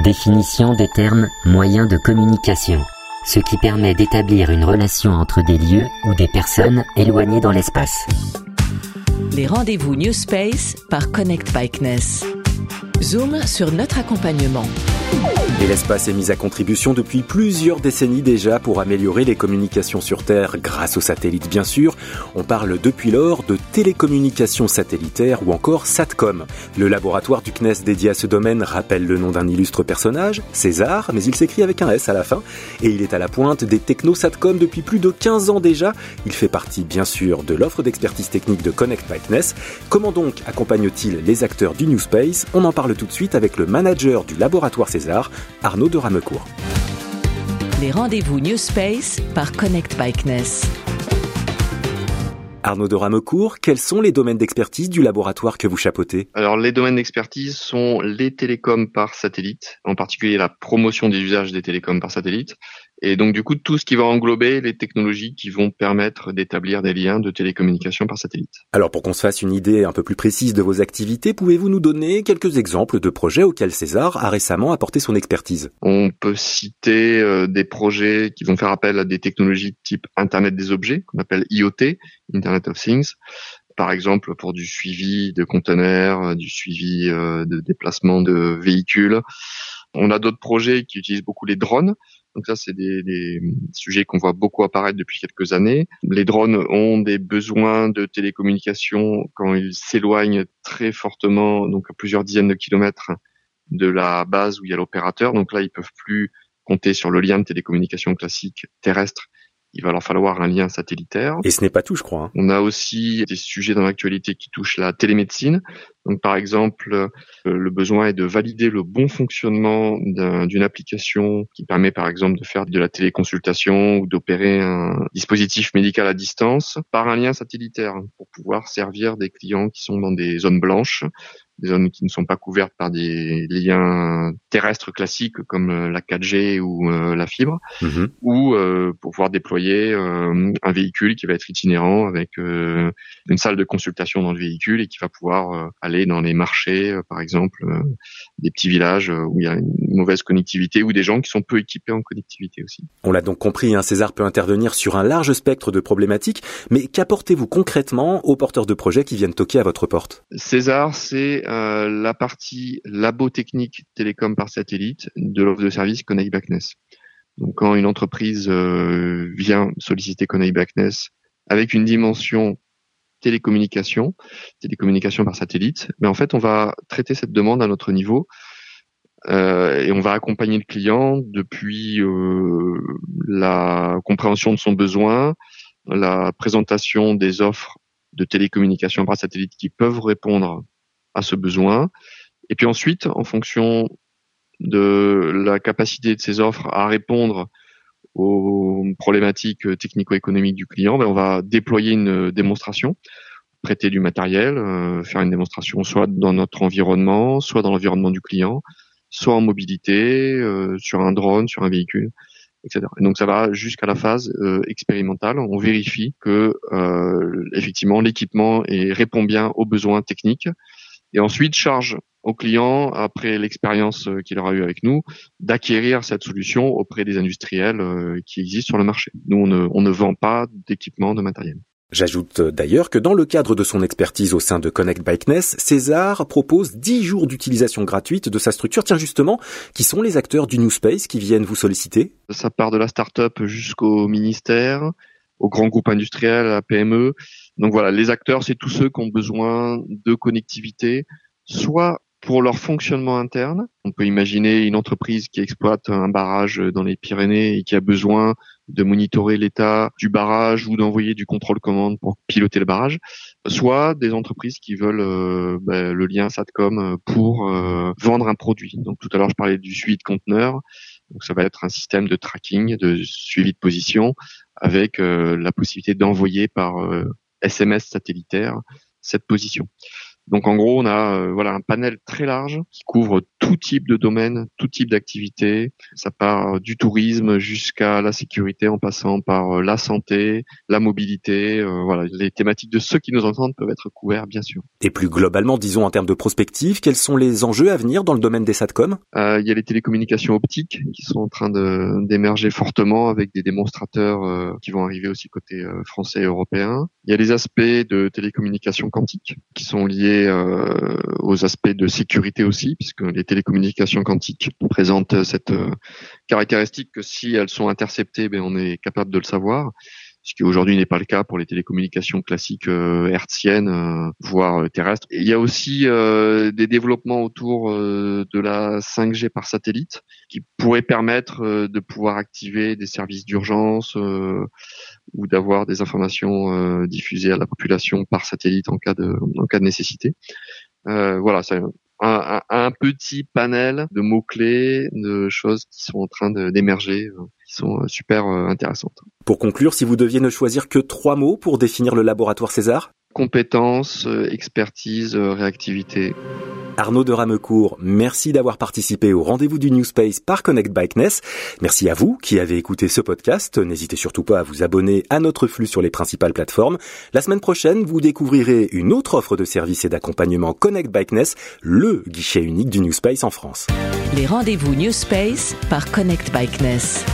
Définition des termes moyens de communication, ce qui permet d'établir une relation entre des lieux ou des personnes éloignées dans l'espace. Les rendez-vous New Space par Connect Bikeness. Zoom sur notre accompagnement. Et l'espace est mis à contribution depuis plusieurs décennies déjà pour améliorer les communications sur Terre grâce aux satellites bien sûr. On parle depuis lors de télécommunications satellitaires ou encore SATCOM. Le laboratoire du CNES dédié à ce domaine rappelle le nom d'un illustre personnage, César, mais il s'écrit avec un S à la fin, et il est à la pointe des techno-SATCOM depuis plus de 15 ans déjà. Il fait partie bien sûr de l'offre d'expertise technique de Connect by CNES. Comment donc accompagne-t-il les acteurs du New Space? On en parle tout de suite avec le manager du laboratoire César, Arnaud de Ramecourt. Les rendez-vous New Space par Connect Bikeness. Arnaud de Ramecourt, quels sont les domaines d'expertise du laboratoire que vous chapeautez? Alors les domaines d'expertise sont les télécoms par satellite, en particulier la promotion des usages des télécoms par satellite, et donc du coup tout ce qui va englober les technologies qui vont permettre d'établir des liens de télécommunication par satellite. Alors pour qu'on se fasse une idée un peu plus précise de vos activités, pouvez-vous nous donner quelques exemples de projets auxquels César a récemment apporté son expertise? On peut citer euh, des projets qui vont faire appel à des technologies type Internet des objets, qu'on appelle IoT, Internet of Things, par exemple pour du suivi de conteneurs, euh, du suivi euh, de déplacement de véhicules. On a d'autres projets qui utilisent beaucoup les drones. Donc ça, c'est des, sujets qu'on voit beaucoup apparaître depuis quelques années. Les drones ont des besoins de télécommunication quand ils s'éloignent très fortement, donc à plusieurs dizaines de kilomètres de la base où il y a l'opérateur. Donc là, ils peuvent plus compter sur le lien de télécommunication classique terrestre il va leur falloir un lien satellitaire. Et ce n'est pas tout, je crois. Hein. On a aussi des sujets dans l'actualité qui touchent la télémédecine. Donc, par exemple, euh, le besoin est de valider le bon fonctionnement d'une application qui permet, par exemple, de faire de la téléconsultation ou d'opérer un dispositif médical à distance par un lien satellitaire pour pouvoir servir des clients qui sont dans des zones blanches des zones qui ne sont pas couvertes par des liens terrestres classiques comme euh, la 4G ou euh, la fibre, mhm. ou euh, pour pouvoir déployer un véhicule qui va être itinérant avec une salle de consultation dans le véhicule et qui va pouvoir aller dans les marchés, par exemple, des petits villages où il y a une mauvaise connectivité ou des gens qui sont peu équipés en connectivité aussi. On l'a donc compris, hein, César peut intervenir sur un large spectre de problématiques, mais qu'apportez-vous concrètement aux porteurs de projets qui viennent toquer à votre porte? César, c'est euh, la partie labo technique télécom par satellite de l'offre de service Connect Backness. Donc quand une entreprise euh, vient solliciter Connect Backness avec une dimension télécommunication, télécommunication par satellite, mais en fait on va traiter cette demande à notre niveau euh, et on va accompagner le client depuis la compréhension de son besoin, la présentation des offres de télécommunication par satellite qui peuvent répondre à ce besoin. Et puis ensuite, en fonction de la capacité de ces offres à répondre aux problématiques technico-économiques du client, ben on va déployer une démonstration, prêter du matériel, euh, faire une démonstration soit dans notre environnement, soit dans l'environnement du client, soit en mobilité, euh, sur un drone, sur un véhicule, etc. Et donc ça va jusqu'à la phase euh, expérimentale. On vérifie que effectivement l'équipement répond bien aux besoins techniques et ensuite charge au client, après l'expérience euh, qu'il aura eue avec nous, d'acquérir cette solution auprès des industriels euh, qui existent sur le marché. Nous, on ne, on ne vend pas d'équipement, de matériel. J'ajoute euh, d'ailleurs que dans le cadre de son expertise au sein de Connect Bikeness, César propose 10 jours d'utilisation gratuite de sa structure. Tiens justement, qui sont les acteurs du New Space qui viennent vous solliciter? Ça part de la start-up jusqu'au ministère, au grand groupe industriel, à PME. Donc voilà, les acteurs, c'est tous ceux qui ont besoin de connectivité, soit pour leur fonctionnement interne. On peut imaginer une entreprise qui exploite un barrage dans les Pyrénées et qui a besoin de monitorer l'état du barrage ou d'envoyer du contrôle commande pour piloter le barrage, soit des entreprises qui veulent euh, bah, le lien Satcom pour euh, vendre un produit. Donc tout à l'heure je parlais du suivi de conteneurs, donc ça va être un système de tracking, de suivi de position, avec euh, la possibilité d'envoyer par SMS satellitaire cette position. Donc en gros, on a euh, voilà un panel très large qui couvre tout type de domaine, tout type d'activité. Ça part du tourisme jusqu'à la sécurité, en passant par euh, la santé, la mobilité. Euh, voilà, les thématiques de ceux qui nous entendent peuvent être couverts, bien sûr. Et plus globalement, disons en termes de prospective, quels sont les enjeux à venir dans le domaine des satcom? Euh, Il y a les télécommunications optiques qui sont en train d'émerger fortement avec des démonstrateurs qui vont arriver aussi côté français et européen. Il y a les aspects de télécommunications quantiques qui sont liés aux aspects de sécurité aussi, puisque les télécommunications quantiques présentent cette euh, caractéristique que si elles sont interceptées, ben on est capable de le savoir ce qui aujourd'hui n'est pas le cas pour les télécommunications classiques euh, hertziennes, euh, voire terrestres. il y a aussi des développements autour de la 5G par satellite qui pourraient permettre de pouvoir activer des services d'urgence ou d'avoir des informations diffusées à la population par satellite en cas de, en cas de nécessité. voilà, c'est un, petit panel de mots-clés, de choses qui sont en train d'émerger, euh, qui sont euh, super euh, intéressantes. Pour conclure, si vous deviez ne choisir que trois mots pour définir le laboratoire César? Compétence, expertise, réactivité. Arnaud de Ramecourt, merci d'avoir participé au rendez-vous du New Space par Connect Bikeness. Merci à vous qui avez écouté ce podcast. N'hésitez surtout pas à vous abonner à notre flux sur les principales plateformes. La semaine prochaine, vous découvrirez une autre offre de services et d'accompagnement Connect Bikeness, le guichet unique du New Space en France. Les rendez-vous New Space par Connect Bikeness.